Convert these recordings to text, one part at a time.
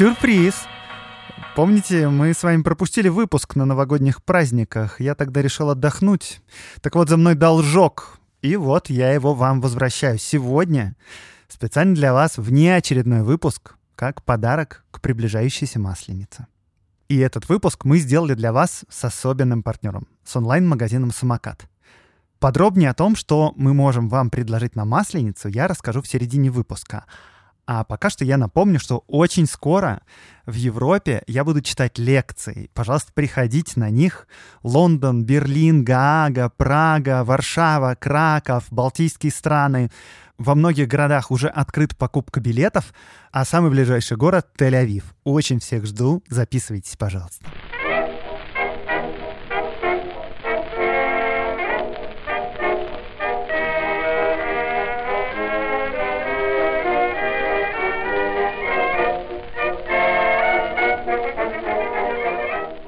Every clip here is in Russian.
Сюрприз! Помните, мы с вами пропустили выпуск на новогодних праздниках. Я тогда решил отдохнуть. Так вот, за мной должок. И вот я его вам возвращаю сегодня. Специально для вас внеочередной выпуск, как подарок к приближающейся Масленице. И этот выпуск мы сделали для вас с особенным партнером, с онлайн-магазином «Самокат». Подробнее о том, что мы можем вам предложить на Масленицу, я расскажу в середине выпуска. А пока что я напомню, что очень скоро в Европе я буду читать лекции. Пожалуйста, приходите на них. Лондон, Берлин, Гаага, Прага, Варшава, Краков, Балтийские страны. Во многих городах уже открыта покупка билетов, а самый ближайший город — Тель-Авив. Очень всех жду. Записывайтесь, пожалуйста.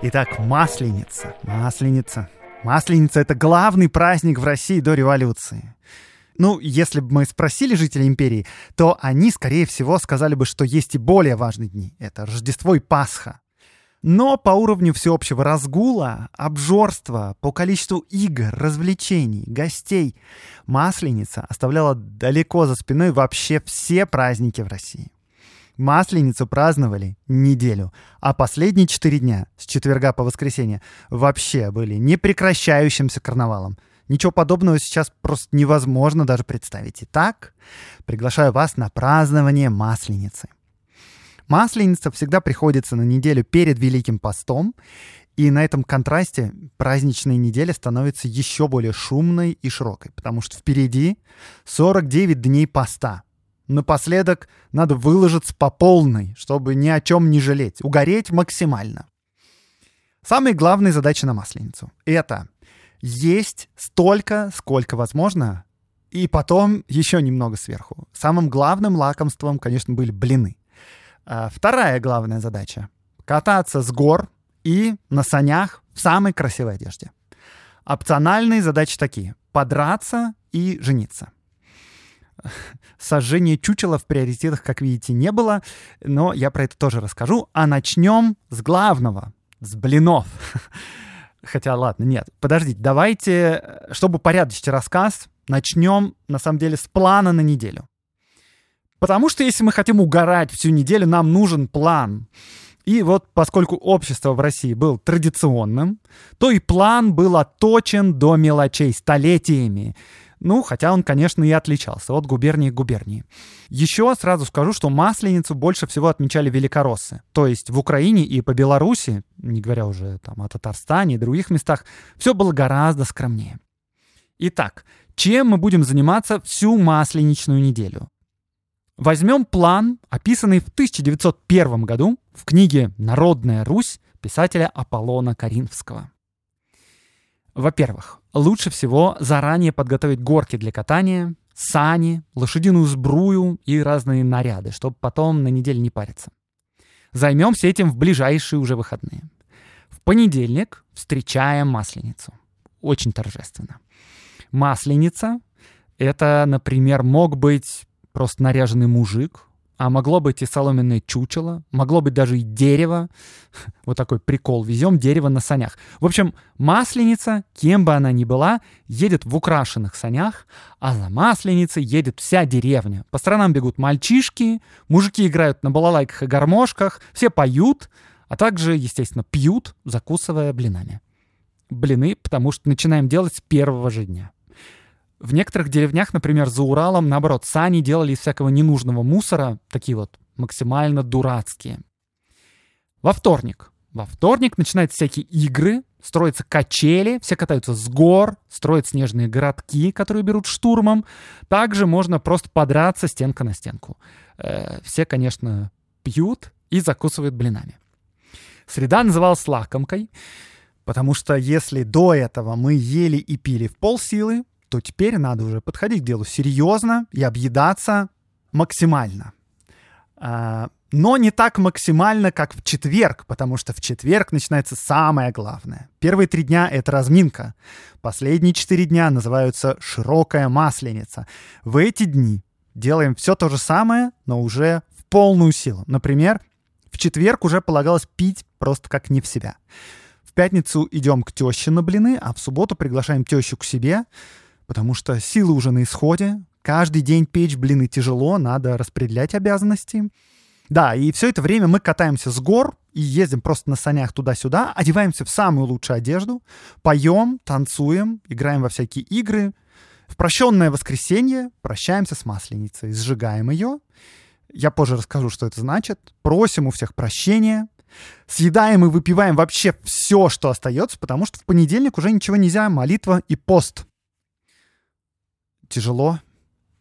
Итак, Масленица. Масленица. Масленица — это главный праздник в России до революции. Ну, если бы мы спросили жителей империи, то они, скорее всего, сказали бы, что есть и более важные дни. Это Рождество и Пасха. Но по уровню всеобщего разгула, обжорства, по количеству игр, развлечений, гостей, Масленица оставляла далеко за спиной вообще все праздники в России. Масленицу праздновали неделю, а последние четыре дня, с четверга по воскресенье, вообще были непрекращающимся карнавалом. Ничего подобного сейчас просто невозможно даже представить. Итак, приглашаю вас на празднование Масленицы. Масленица всегда приходится на неделю перед Великим постом, и на этом контрасте праздничная неделя становится еще более шумной и широкой, потому что впереди 49 дней поста — Напоследок надо выложиться по полной, чтобы ни о чем не жалеть, угореть максимально. Самая главная задача на Масленицу — это есть столько, сколько возможно, и потом еще немного сверху. Самым главным лакомством, конечно, были блины. А вторая главная задача — кататься с гор и на санях в самой красивой одежде. Опциональные задачи такие — подраться и жениться — сожжения чучела в приоритетах, как видите, не было, но я про это тоже расскажу. А начнем с главного, с блинов. Хотя, ладно, нет, подождите, давайте, чтобы порядочить рассказ, начнем, на самом деле, с плана на неделю. Потому что если мы хотим угорать всю неделю, нам нужен план. И вот поскольку общество в России был традиционным, то и план был отточен до мелочей столетиями. Ну, хотя он, конечно, и отличался от губернии к губернии. Еще сразу скажу, что Масленицу больше всего отмечали великороссы. То есть в Украине и по Беларуси, не говоря уже там о Татарстане и других местах, все было гораздо скромнее. Итак, чем мы будем заниматься всю масленичную неделю? Возьмем план, описанный в 1901 году в книге «Народная Русь» писателя Аполлона Каринфского. Во-первых, лучше всего заранее подготовить горки для катания, сани, лошадиную сбрую и разные наряды, чтобы потом на неделю не париться. Займемся этим в ближайшие уже выходные. В понедельник встречаем Масленицу. Очень торжественно. Масленица — это, например, мог быть просто наряженный мужик, а могло быть и соломенное чучело, могло быть даже и дерево. Вот такой прикол. Везем дерево на санях. В общем, масленица, кем бы она ни была, едет в украшенных санях, а за масленицей едет вся деревня. По сторонам бегут мальчишки, мужики играют на балалайках и гармошках, все поют, а также, естественно, пьют, закусывая блинами. Блины, потому что начинаем делать с первого же дня. В некоторых деревнях, например, за Уралом, наоборот, сани делали из всякого ненужного мусора, такие вот максимально дурацкие. Во вторник Во вторник начинаются всякие игры, строятся качели, все катаются с гор, строят снежные городки, которые берут штурмом. Также можно просто подраться стенка на стенку. Э, все, конечно, пьют и закусывают блинами. Среда называлась лакомкой, потому что если до этого мы ели и пили в полсилы, то теперь надо уже подходить к делу серьезно и объедаться максимально. А, но не так максимально, как в четверг, потому что в четверг начинается самое главное. Первые три дня — это разминка. Последние четыре дня называются «широкая масленица». В эти дни делаем все то же самое, но уже в полную силу. Например, в четверг уже полагалось пить просто как не в себя. В пятницу идем к теще на блины, а в субботу приглашаем тещу к себе, потому что силы уже на исходе. Каждый день печь блины тяжело, надо распределять обязанности. Да, и все это время мы катаемся с гор и ездим просто на санях туда-сюда, одеваемся в самую лучшую одежду, поем, танцуем, играем во всякие игры. В прощенное воскресенье прощаемся с масленицей, сжигаем ее. Я позже расскажу, что это значит. Просим у всех прощения. Съедаем и выпиваем вообще все, что остается, потому что в понедельник уже ничего нельзя, молитва и пост. Тяжело,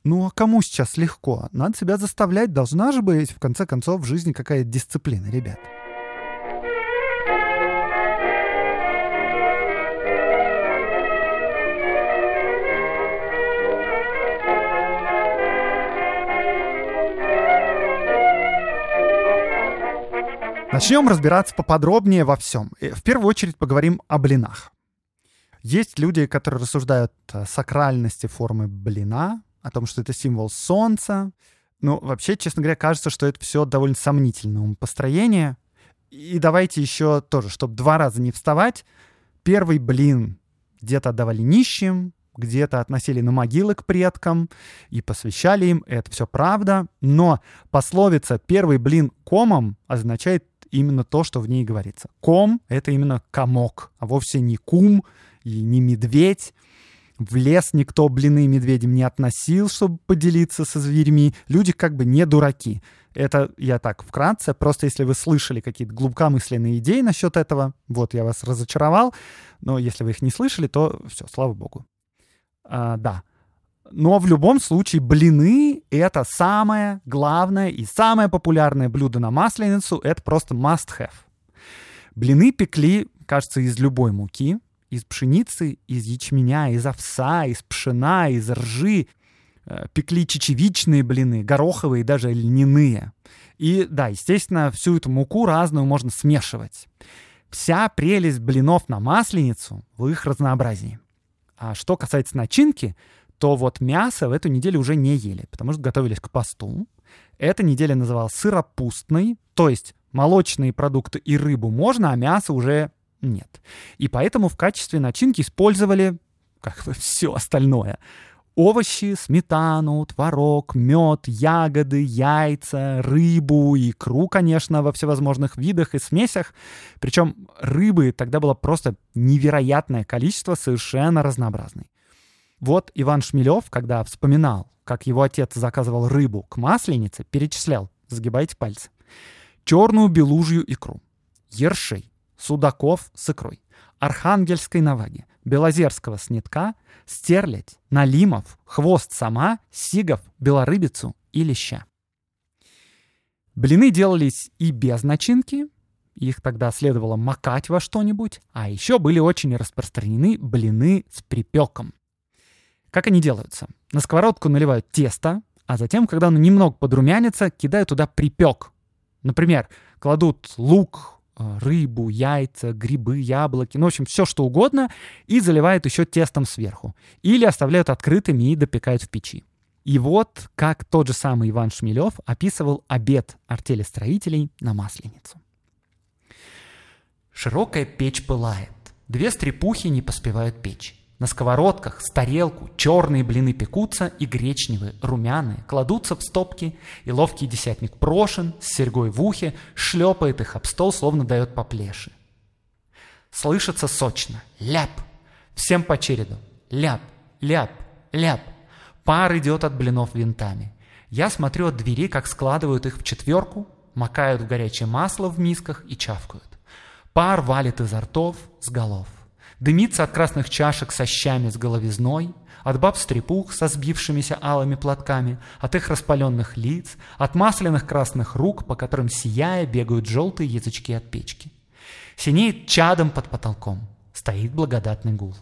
ну а кому сейчас легко? Надо себя заставлять, должна же быть в конце концов в жизни какая-то дисциплина, ребят. Начнем разбираться поподробнее во всем. Э, в первую очередь поговорим о блинах. Есть люди, которые рассуждают о сакральности формы блина, о том, что это символ солнца. Ну, вообще, честно говоря, кажется, что это все довольно сомнительное построение. И давайте еще тоже, чтобы два раза не вставать. Первый блин где-то отдавали нищим, где-то относили на могилы к предкам и посвящали им. Это все правда. Но пословица «первый блин комом» означает именно то, что в ней говорится. Ком — это именно комок, а вовсе не кум и не медведь. В лес никто блины медведям не относил, чтобы поделиться со зверьми. Люди как бы не дураки. Это я так вкратце. Просто если вы слышали какие-то глубокомысленные идеи насчет этого, вот я вас разочаровал. Но если вы их не слышали, то все, слава богу. А, да. Но в любом случае блины — это самое главное и самое популярное блюдо на Масленицу. Это просто must-have. Блины пекли, кажется, из любой муки из пшеницы, из ячменя, из овса, из пшена, из ржи. Э, пекли чечевичные блины, гороховые, даже льняные. И да, естественно, всю эту муку разную можно смешивать. Вся прелесть блинов на масленицу в их разнообразии. А что касается начинки, то вот мясо в эту неделю уже не ели, потому что готовились к посту. Эта неделя называлась сыропустной, то есть молочные продукты и рыбу можно, а мясо уже нет. И поэтому в качестве начинки использовали как бы все остальное. Овощи, сметану, творог, мед, ягоды, яйца, рыбу, икру, конечно, во всевозможных видах и смесях. Причем рыбы тогда было просто невероятное количество, совершенно разнообразной. Вот Иван Шмелев, когда вспоминал, как его отец заказывал рыбу к масленице, перечислял, сгибайте пальцы, черную белужью икру, ершей, судаков с икрой, архангельской наваги, белозерского снитка, стерлядь, налимов, хвост сама, сигов, белорыбицу и леща. Блины делались и без начинки, их тогда следовало макать во что-нибудь, а еще были очень распространены блины с припеком. Как они делаются? На сковородку наливают тесто, а затем, когда оно немного подрумянится, кидают туда припек. Например, кладут лук, рыбу, яйца, грибы, яблоки, ну, в общем, все что угодно, и заливают еще тестом сверху. Или оставляют открытыми и допекают в печи. И вот как тот же самый Иван Шмелев описывал обед артели строителей на Масленицу. Широкая печь пылает. Две стрепухи не поспевают печь. На сковородках с тарелку черные блины пекутся и гречневые, румяные, кладутся в стопки, и ловкий десятник прошен с серьгой в ухе шлепает их об стол, словно дает по плеши. Слышится сочно. Ляп. Всем по череду. Ляп, ляп, ляп. Пар идет от блинов винтами. Я смотрю от двери, как складывают их в четверку, макают в горячее масло в мисках и чавкают. Пар валит изо ртов с голов. Дымится от красных чашек со щами с головизной, от баб-стрепух со сбившимися алыми платками, от их распаленных лиц, от масляных красных рук, по которым сияя бегают желтые язычки от печки. Синеет чадом под потолком, стоит благодатный гул.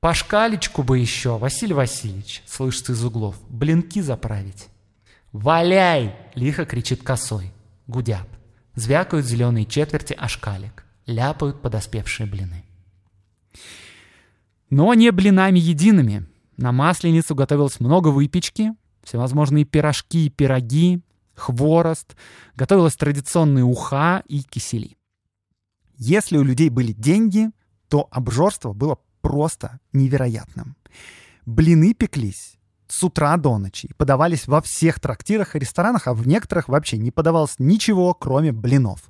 «По шкалечку бы еще, Василий Васильевич!» — слышится из углов. «Блинки заправить!» «Валяй!» — лихо кричит косой. Гудят. Звякают зеленые четверти ошкалик. Ляпают подоспевшие блины. Но не блинами едиными. На Масленицу готовилось много выпечки, всевозможные пирожки и пироги, хворост, готовилась традиционные уха и кисели. Если у людей были деньги, то обжорство было просто невероятным. Блины пеклись с утра до ночи и подавались во всех трактирах и ресторанах, а в некоторых вообще не подавалось ничего, кроме блинов.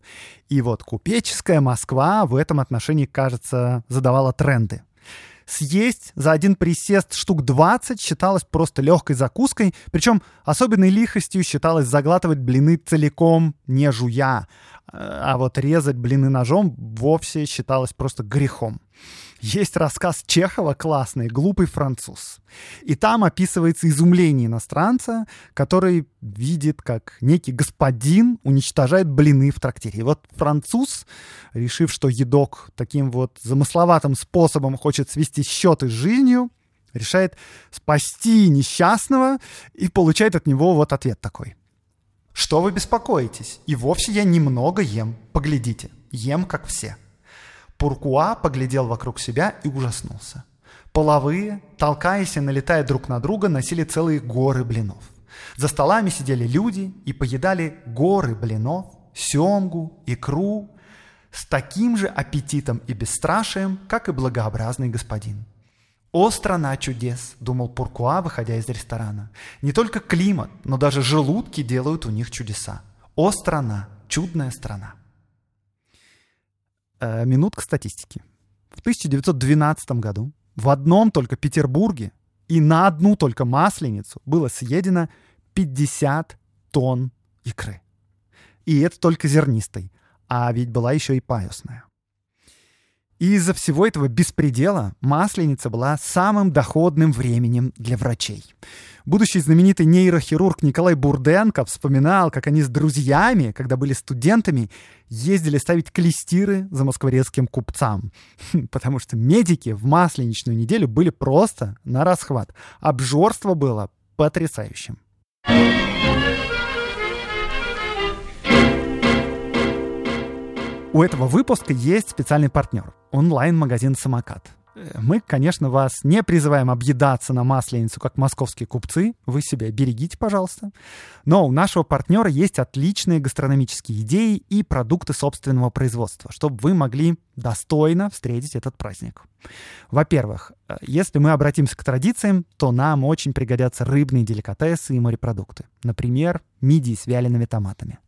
И вот купеческая Москва в этом отношении, кажется, задавала тренды. Съесть за один присест штук 20 считалось просто легкой закуской, причем особенной лихостью считалось заглатывать блины целиком, не жуя, а вот резать блины ножом вовсе считалось просто грехом. Есть рассказ Чехова классный «Глупый француз». И там описывается изумление иностранца, который видит, как некий господин уничтожает блины в трактире. И вот француз, решив, что едок таким вот замысловатым способом хочет свести счеты с жизнью, решает спасти несчастного и получает от него вот ответ такой. «Что вы беспокоитесь? И вовсе я немного ем. Поглядите, ем как все». Пуркуа поглядел вокруг себя и ужаснулся. Половые, толкаясь и налетая друг на друга, носили целые горы блинов. За столами сидели люди и поедали горы блинов, семгу, икру, с таким же аппетитом и бесстрашием, как и благообразный господин. «О, страна чудес!» — думал Пуркуа, выходя из ресторана. «Не только климат, но даже желудки делают у них чудеса. О, страна! Чудная страна!» Э, минутка статистики. В 1912 году в одном только Петербурге и на одну только масленицу было съедено 50 тонн икры. И это только зернистой. А ведь была еще и паюсная. И из-за всего этого беспредела Масленица была самым доходным временем для врачей. Будущий знаменитый нейрохирург Николай Бурденко вспоминал, как они с друзьями, когда были студентами, ездили ставить клестиры за москворецким купцам. Потому что медики в масленичную неделю были просто на расхват. Обжорство было потрясающим. У этого выпуска есть специальный партнер — онлайн-магазин «Самокат». Мы, конечно, вас не призываем объедаться на масленицу, как московские купцы. Вы себя берегите, пожалуйста. Но у нашего партнера есть отличные гастрономические идеи и продукты собственного производства, чтобы вы могли достойно встретить этот праздник. Во-первых, если мы обратимся к традициям, то нам очень пригодятся рыбные деликатесы и морепродукты. Например, мидии с вялеными томатами.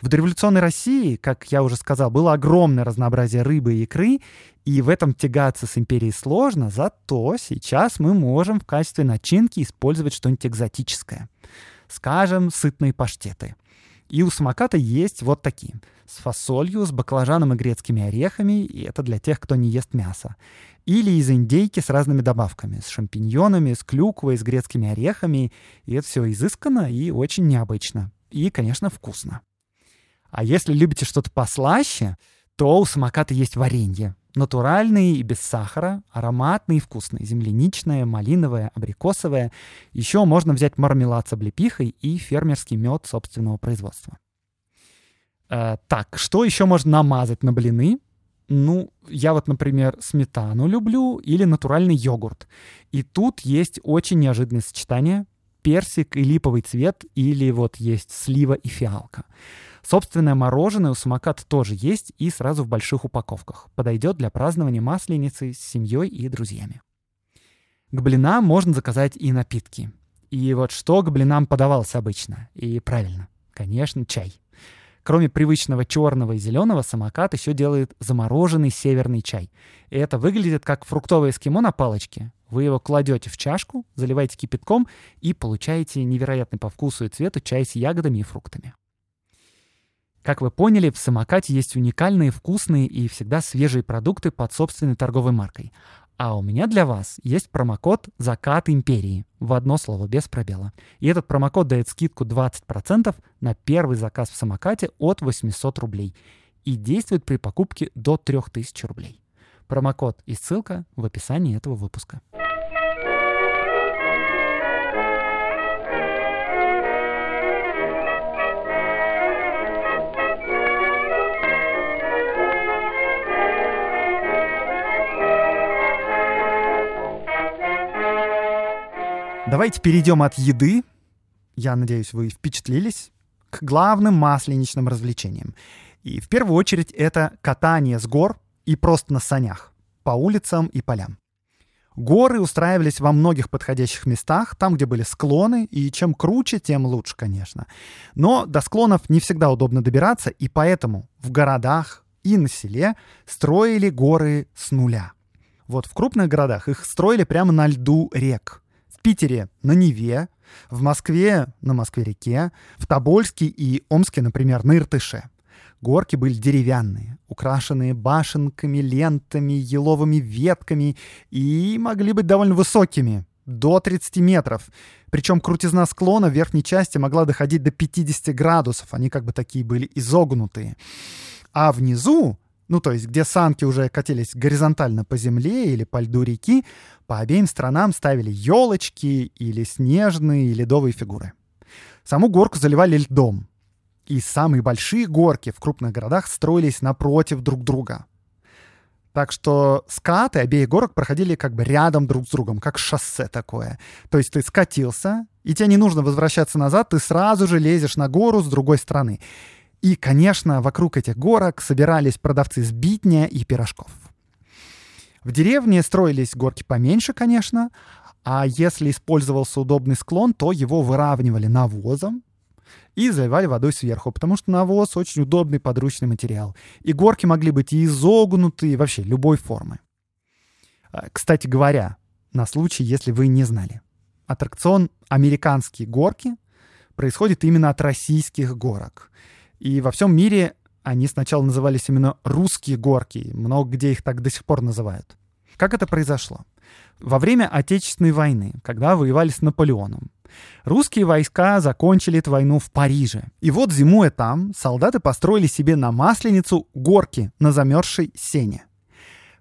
В дореволюционной России, как я уже сказал, было огромное разнообразие рыбы и икры, и в этом тягаться с империей сложно, зато сейчас мы можем в качестве начинки использовать что-нибудь экзотическое. Скажем, сытные паштеты. И у самоката есть вот такие. С фасолью, с баклажаном и грецкими орехами, и это для тех, кто не ест мясо. Или из индейки с разными добавками, с шампиньонами, с клюквой, с грецкими орехами. И это все изысканно и очень необычно. И, конечно, вкусно. А если любите что-то послаще, то у самоката есть варенье. Натуральные и без сахара, ароматные и вкусные, земляничное, малиновое, абрикосовое. Еще можно взять мармелад с облепихой и фермерский мед собственного производства. Э, так, что еще можно намазать на блины? Ну, я вот, например, сметану люблю или натуральный йогурт. И тут есть очень неожиданное сочетание. Персик и липовый цвет или вот есть слива и фиалка. Собственное мороженое у самоката тоже есть и сразу в больших упаковках. Подойдет для празднования масленицы с семьей и друзьями. К блинам можно заказать и напитки. И вот что к блинам подавалось обычно? И правильно, конечно, чай. Кроме привычного черного и зеленого, самокат еще делает замороженный северный чай. И это выглядит как фруктовое эскимо на палочке. Вы его кладете в чашку, заливаете кипятком и получаете невероятный по вкусу и цвету чай с ягодами и фруктами. Как вы поняли, в самокате есть уникальные, вкусные и всегда свежие продукты под собственной торговой маркой. А у меня для вас есть промокод «Закат империи» в одно слово, без пробела. И этот промокод дает скидку 20% на первый заказ в самокате от 800 рублей и действует при покупке до 3000 рублей. Промокод и ссылка в описании этого выпуска. Давайте перейдем от еды, я надеюсь, вы впечатлились, к главным масленичным развлечениям. И в первую очередь это катание с гор и просто на санях по улицам и полям. Горы устраивались во многих подходящих местах, там, где были склоны, и чем круче, тем лучше, конечно. Но до склонов не всегда удобно добираться, и поэтому в городах и на селе строили горы с нуля. Вот в крупных городах их строили прямо на льду рек. Питере на Неве, в Москве на Москве-реке, в Тобольске и Омске, например, на Иртыше. Горки были деревянные, украшенные башенками, лентами, еловыми ветками и могли быть довольно высокими, до 30 метров. Причем крутизна склона в верхней части могла доходить до 50 градусов. Они как бы такие были изогнутые. А внизу ну то есть где санки уже катились горизонтально по земле или по льду реки, по обеим сторонам ставили елочки или снежные и ледовые фигуры. Саму горку заливали льдом. И самые большие горки в крупных городах строились напротив друг друга. Так что скаты обеих горок проходили как бы рядом друг с другом, как шоссе такое. То есть ты скатился, и тебе не нужно возвращаться назад, ты сразу же лезешь на гору с другой стороны. И, конечно, вокруг этих горок собирались продавцы сбитня и пирожков. В деревне строились горки поменьше, конечно, а если использовался удобный склон, то его выравнивали навозом и заливали водой сверху, потому что навоз очень удобный подручный материал. И горки могли быть и изогнутые, вообще любой формы. А, кстати говоря, на случай, если вы не знали. Аттракцион «Американские горки» происходит именно от российских горок. И во всем мире они сначала назывались именно «русские горки», много где их так до сих пор называют. Как это произошло? Во время Отечественной войны, когда воевали с Наполеоном, русские войска закончили эту войну в Париже. И вот зимуя там, солдаты построили себе на Масленицу горки на замерзшей сене.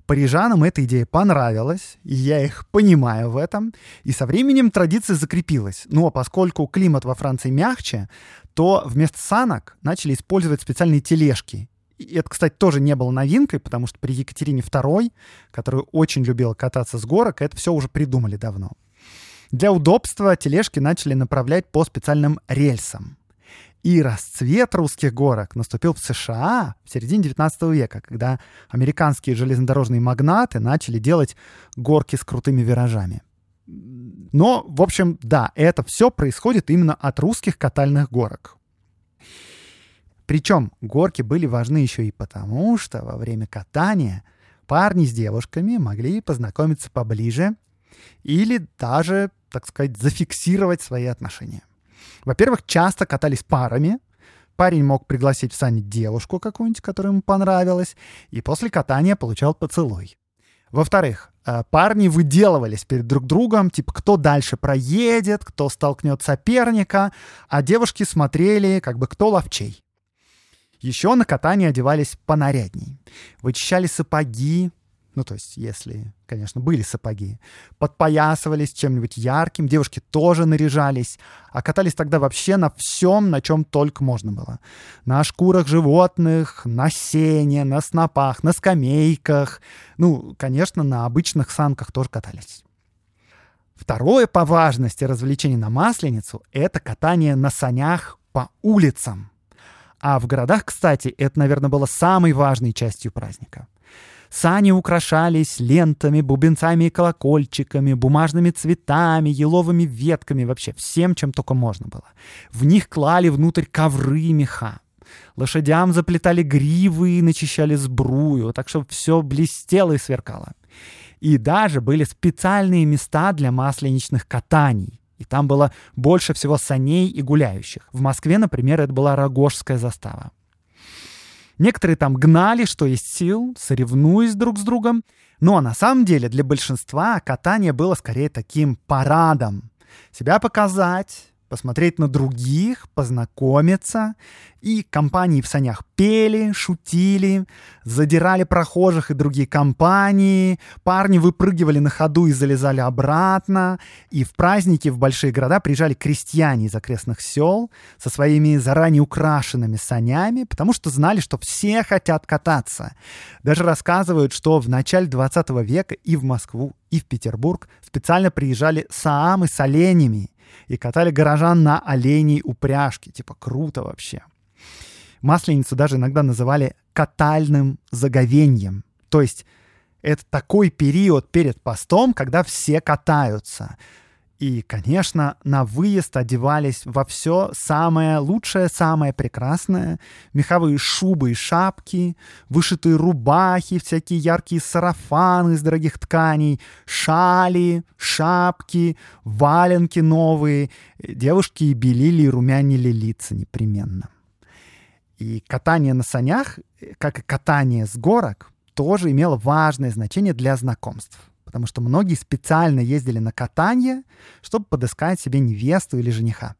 Парижанам эта идея понравилась, и я их понимаю в этом. И со временем традиция закрепилась. Но поскольку климат во Франции мягче, то вместо санок начали использовать специальные тележки. И это, кстати, тоже не было новинкой, потому что при Екатерине II, которая очень любила кататься с горок, это все уже придумали давно. Для удобства тележки начали направлять по специальным рельсам. И расцвет русских горок наступил в США в середине 19 века, когда американские железнодорожные магнаты начали делать горки с крутыми виражами. Но, в общем, да, это все происходит именно от русских катальных горок. Причем горки были важны еще и потому, что во время катания парни с девушками могли познакомиться поближе или даже, так сказать, зафиксировать свои отношения. Во-первых, часто катались парами. Парень мог пригласить в сани девушку какую-нибудь, которая ему понравилась, и после катания получал поцелуй. Во-вторых, э, парни выделывались перед друг другом, типа, кто дальше проедет, кто столкнет соперника, а девушки смотрели, как бы, кто ловчей. Еще на катание одевались понарядней. Вычищали сапоги, ну, то есть, если, конечно, были сапоги, подпоясывались чем-нибудь ярким, девушки тоже наряжались, а катались тогда вообще на всем, на чем только можно было. На шкурах животных, на сене, на снопах, на скамейках. Ну, конечно, на обычных санках тоже катались. Второе по важности развлечение на Масленицу — это катание на санях по улицам. А в городах, кстати, это, наверное, было самой важной частью праздника — Сани украшались лентами, бубенцами и колокольчиками, бумажными цветами, еловыми ветками, вообще всем, чем только можно было. В них клали внутрь ковры и меха. Лошадям заплетали гривы и начищали сбрую, так что все блестело и сверкало. И даже были специальные места для масленичных катаний. И там было больше всего саней и гуляющих. В Москве, например, это была Рогожская застава. Некоторые там гнали, что есть сил, соревнуясь друг с другом. Но на самом деле для большинства катание было скорее таким парадом. Себя показать, посмотреть на других, познакомиться. И компании в санях пели, шутили, задирали прохожих и другие компании. Парни выпрыгивали на ходу и залезали обратно. И в праздники в большие города приезжали крестьяне из окрестных сел со своими заранее украшенными санями, потому что знали, что все хотят кататься. Даже рассказывают, что в начале 20 века и в Москву, и в Петербург специально приезжали саамы с оленями и катали горожан на оленей упряжке. Типа круто вообще. Масленицу даже иногда называли катальным заговеньем. То есть это такой период перед постом, когда все катаются. И, конечно, на выезд одевались во все самое лучшее, самое прекрасное. Меховые шубы и шапки, вышитые рубахи, всякие яркие сарафаны из дорогих тканей, шали, шапки, валенки новые. Девушки белили, и румянили лица непременно. И катание на санях, как и катание с горок, тоже имело важное значение для знакомств потому что многие специально ездили на катание, чтобы подыскать себе невесту или жениха.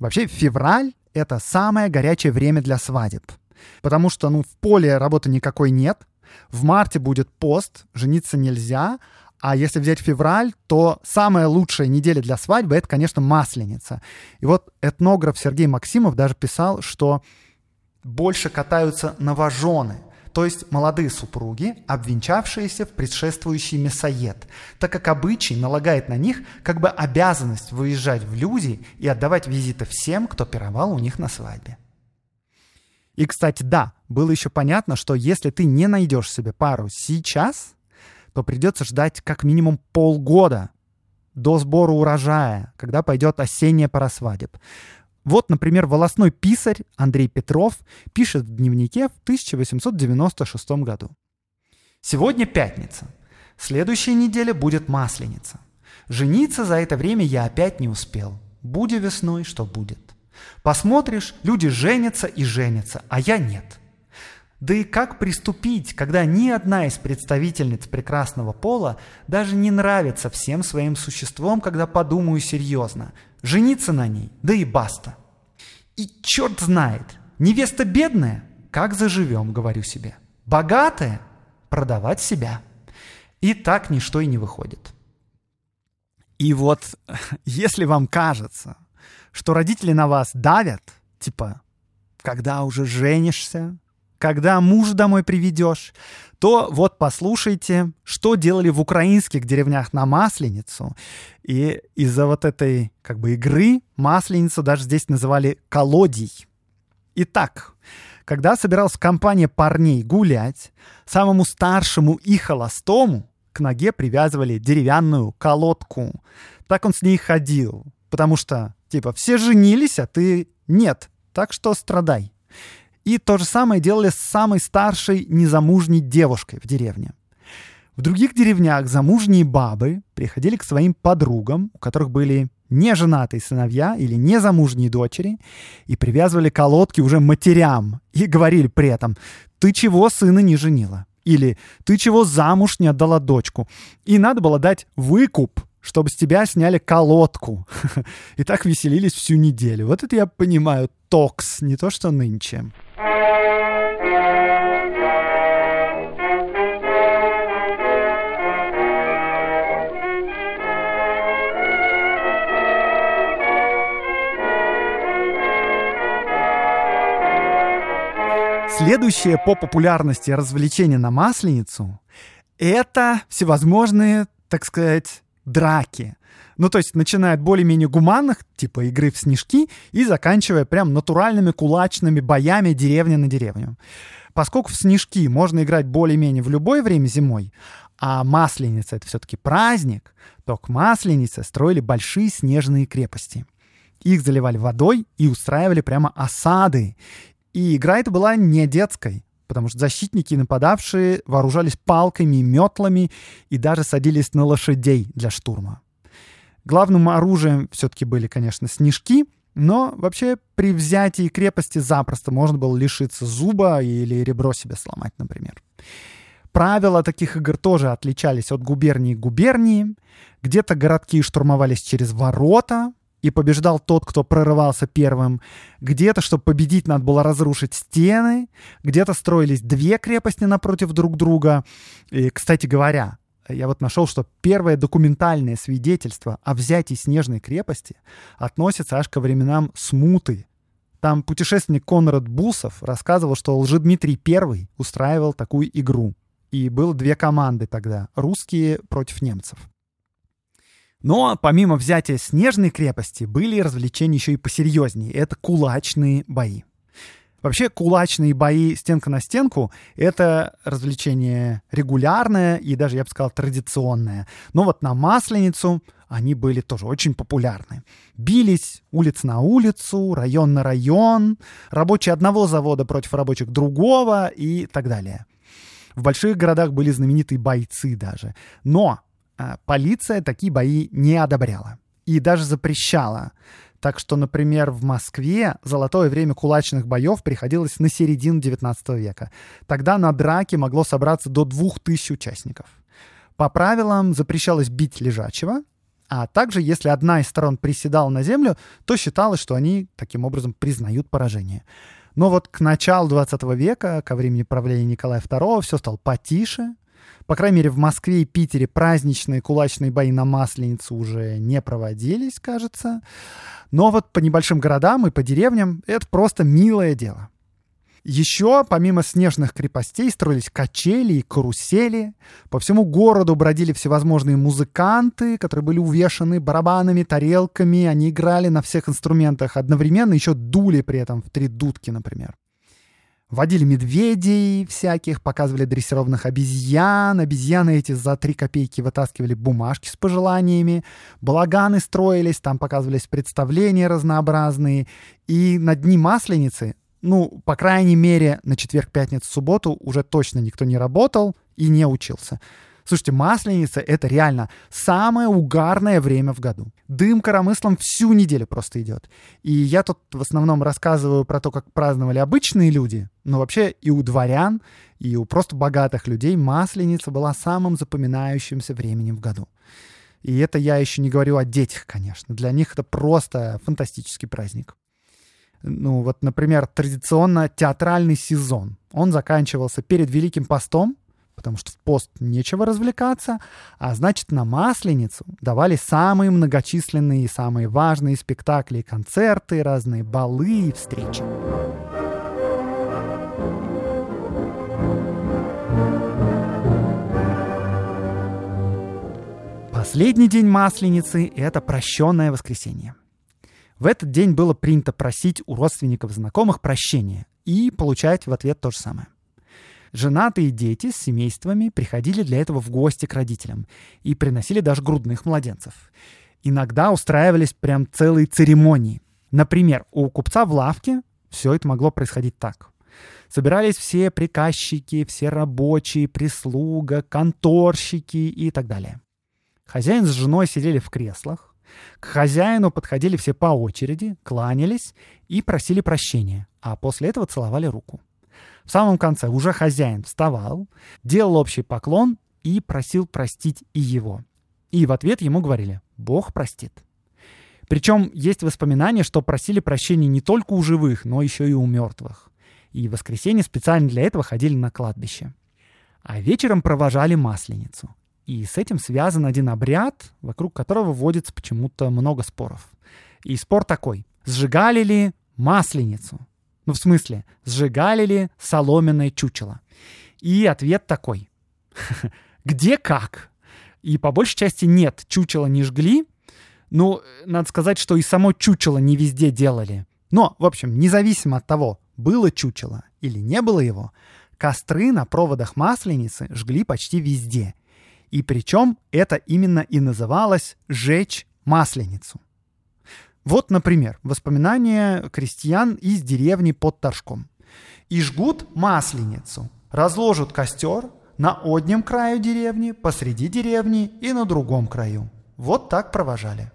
Вообще, февраль — это самое горячее время для свадеб, потому что, ну, в поле работы никакой нет, в марте будет пост, жениться нельзя, а если взять февраль, то самая лучшая неделя для свадьбы — это, конечно, масленица. И вот этнограф Сергей Максимов даже писал, что больше катаются новожены — то есть молодые супруги, обвенчавшиеся в предшествующий мясоед, так как обычай налагает на них как бы обязанность выезжать в люди и отдавать визиты всем, кто пировал у них на свадьбе. И, кстати, да, было еще понятно, что если ты не найдешь себе пару сейчас, то придется ждать как минимум полгода до сбора урожая, когда пойдет осенняя пора свадеб. Вот, например, волосной писарь Андрей Петров пишет в дневнике в 1896 году. «Сегодня пятница. Следующая неделя будет масленица. Жениться за это время я опять не успел. Будь весной, что будет. Посмотришь, люди женятся и женятся, а я нет. Да и как приступить, когда ни одна из представительниц прекрасного пола даже не нравится всем своим существом, когда подумаю серьезно, жениться на ней, да и баста. И черт знает, невеста бедная, как заживем, говорю себе. Богатая, продавать себя. И так ничто и не выходит. И вот, если вам кажется, что родители на вас давят, типа, когда уже женишься, когда муж домой приведешь, то вот послушайте, что делали в украинских деревнях на Масленицу. И из-за вот этой как бы игры Масленицу даже здесь называли колодий. Итак, когда собиралась компания парней гулять, самому старшему и холостому к ноге привязывали деревянную колодку. Так он с ней ходил, потому что, типа, все женились, а ты нет, так что страдай. И то же самое делали с самой старшей незамужней девушкой в деревне. В других деревнях замужние бабы приходили к своим подругам, у которых были неженатые сыновья или незамужние дочери, и привязывали колодки уже матерям и говорили при этом «ты чего сына не женила?» или «ты чего замуж не отдала дочку?» И надо было дать выкуп чтобы с тебя сняли колодку. И так веселились всю неделю. Вот это я понимаю, токс, не то что нынче. Следующее по популярности развлечение на Масленицу — это всевозможные, так сказать, драки. Ну, то есть, начиная от более-менее гуманных, типа игры в снежки, и заканчивая прям натуральными кулачными боями деревня на деревню. Поскольку в снежки можно играть более-менее в любое время зимой, а Масленица — это все-таки праздник, то к Масленице строили большие снежные крепости. Их заливали водой и устраивали прямо осады. И игра эта была не детской потому что защитники и нападавшие вооружались палками, метлами и даже садились на лошадей для штурма. Главным оружием все-таки были, конечно, снежки, Но вообще при взятии крепости запросто можно было лишиться зуба или ребро себе сломать, например. Правила таких игр тоже отличались от губернии к губернии. Где-то городки штурмовались через ворота, и побеждал тот, кто прорывался первым. Где-то, чтобы победить, надо было разрушить стены. Где-то строились две крепости напротив друг друга. И, кстати говоря, я вот нашел, что первое документальное свидетельство о взятии Снежной крепости относится аж ко временам Смуты. Там путешественник Конрад Бусов рассказывал, что Лжедмитрий I устраивал такую игру. И было две команды тогда — русские против немцев. Но помимо взятия Снежной крепости были развлечения еще и посерьезнее. Это кулачные бои. Вообще кулачные бои стенка на стенку — это развлечение регулярное и даже, я бы сказал, традиционное. Но вот на Масленицу они были тоже очень популярны. Бились улиц на улицу, район на район, рабочие одного завода против рабочих другого и так далее. В больших городах были знаменитые бойцы даже. Но полиция такие бои не одобряла и даже запрещала. Так что, например, в Москве золотое время кулачных боев приходилось на середину 19 века. Тогда на драке могло собраться до 2000 участников. По правилам запрещалось бить лежачего, а также, если одна из сторон приседала на землю, то считалось, что они таким образом признают поражение. Но вот к началу 20 века, ко времени правления Николая II, все стало потише, по крайней мере, в Москве и Питере праздничные кулачные бои на Масленицу уже не проводились, кажется. Но вот по небольшим городам и по деревням это просто милое дело. Еще, помимо снежных крепостей, строились качели и карусели. По всему городу бродили всевозможные музыканты, которые были увешаны барабанами, тарелками. Они играли на всех инструментах одновременно, еще дули при этом в три дудки, например. Водили медведей всяких, показывали дрессированных обезьян. Обезьяны эти за три копейки вытаскивали бумажки с пожеланиями. Балаганы строились, там показывались представления разнообразные. И на дни Масленицы, ну, по крайней мере, на четверг, пятницу, субботу уже точно никто не работал и не учился. Слушайте, Масленица — это реально самое угарное время в году. Дым коромыслом всю неделю просто идет. И я тут в основном рассказываю про то, как праздновали обычные люди, но вообще и у дворян, и у просто богатых людей Масленица была самым запоминающимся временем в году. И это я еще не говорю о детях, конечно. Для них это просто фантастический праздник. Ну вот, например, традиционно театральный сезон. Он заканчивался перед Великим постом, потому что в пост нечего развлекаться, а значит на Масленицу давали самые многочисленные и самые важные спектакли и концерты, разные балы и встречи. Последний день Масленицы — это прощенное воскресенье. В этот день было принято просить у родственников знакомых прощения и получать в ответ то же самое. Женатые дети с семействами приходили для этого в гости к родителям и приносили даже грудных младенцев. Иногда устраивались прям целые церемонии. Например, у купца в лавке все это могло происходить так. Собирались все приказчики, все рабочие, прислуга, конторщики и так далее. Хозяин с женой сидели в креслах. К хозяину подходили все по очереди, кланялись и просили прощения, а после этого целовали руку. В самом конце уже хозяин вставал, делал общий поклон и просил простить и его. И в ответ ему говорили «Бог простит». Причем есть воспоминания, что просили прощения не только у живых, но еще и у мертвых. И в воскресенье специально для этого ходили на кладбище. А вечером провожали Масленицу. И с этим связан один обряд, вокруг которого вводится почему-то много споров. И спор такой. Сжигали ли Масленицу? Ну, в смысле, сжигали ли соломенное чучело? И ответ такой. Где как? И по большей части нет, чучело не жгли. Ну, надо сказать, что и само чучело не везде делали. Но, в общем, независимо от того, было чучело или не было его, костры на проводах масленицы жгли почти везде. И причем это именно и называлось «жечь масленицу». Вот, например, воспоминания крестьян из деревни под Торжком. «И жгут масленицу, разложат костер на однем краю деревни, посреди деревни и на другом краю. Вот так провожали».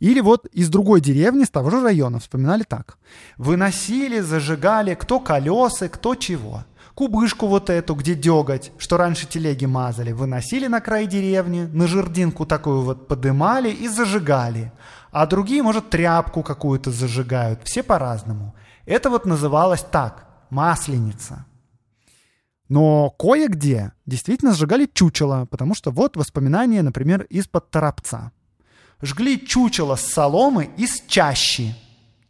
Или вот из другой деревни, с того же района, вспоминали так. Выносили, зажигали, кто колеса, кто чего. Кубышку вот эту, где деготь, что раньше телеги мазали, выносили на край деревни, на жердинку такую вот подымали и зажигали. А другие, может, тряпку какую-то зажигают. Все по-разному. Это вот называлось так – масленица. Но кое-где действительно сжигали чучело, потому что вот воспоминания, например, из-под Торопца. Жгли чучело с соломы из чащи.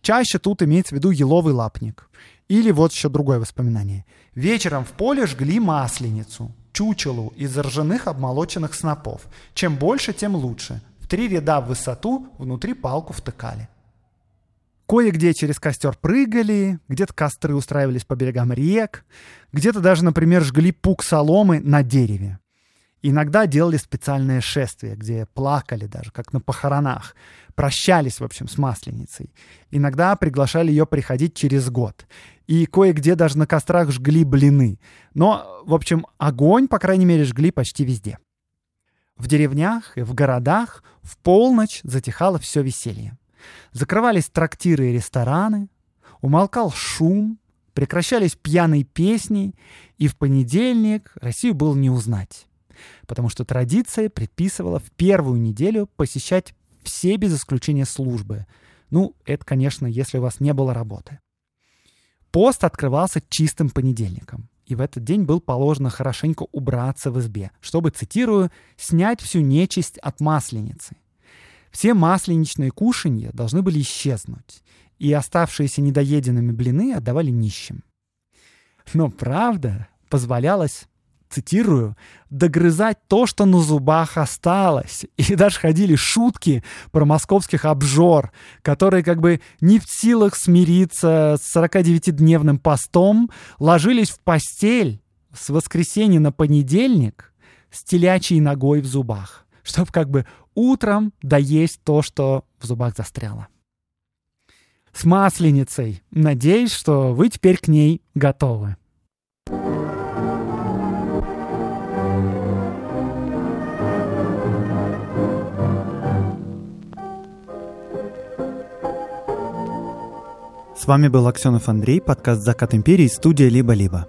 Чаще тут имеется в виду еловый лапник. Или вот еще другое воспоминание. Вечером в поле жгли масленицу, чучелу из ржаных обмолоченных снопов. Чем больше, тем лучше. В три ряда в высоту внутри палку втыкали. Кое-где через костер прыгали, где-то костры устраивались по берегам рек, где-то даже, например, жгли пук соломы на дереве. Иногда делали специальное шествие, где плакали даже, как на похоронах. Прощались, в общем, с Масленицей. Иногда приглашали ее приходить через год. И кое-где даже на кострах жгли блины. Но, в общем, огонь, по крайней мере, жгли почти везде. В деревнях и в городах в полночь затихало все веселье. Закрывались трактиры и рестораны, умолкал шум, прекращались пьяные песни, и в понедельник Россию было не узнать. Потому что традиция предписывала в первую неделю посещать все без исключения службы. Ну, это, конечно, если у вас не было работы. Пост открывался чистым понедельником. И в этот день был положено хорошенько убраться в избе, чтобы, цитирую, «снять всю нечисть от масленицы». Все масленичные кушанья должны были исчезнуть, и оставшиеся недоеденными блины отдавали нищим. Но правда позволялось, цитирую, «догрызать то, что на зубах осталось». И даже ходили шутки про московских обжор, которые как бы не в силах смириться с 49-дневным постом, ложились в постель с воскресенья на понедельник с телячьей ногой в зубах чтобы как бы утром доесть то, что в зубах застряло. С масленицей. Надеюсь, что вы теперь к ней готовы. С вами был Аксенов Андрей, подкаст «Закат империи», студия «Либо-либо».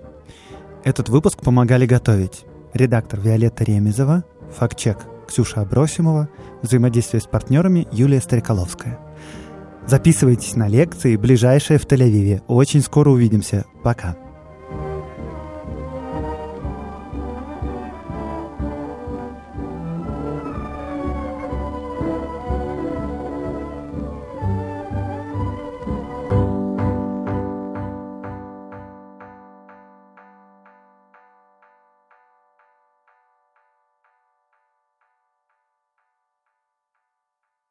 Этот выпуск помогали готовить редактор Виолетта Ремезова, фактчек Ксюша Абросимова, взаимодействие с партнерами Юлия Стариколовская. Записывайтесь на лекции, ближайшие в Тель-Авиве. Очень скоро увидимся. Пока.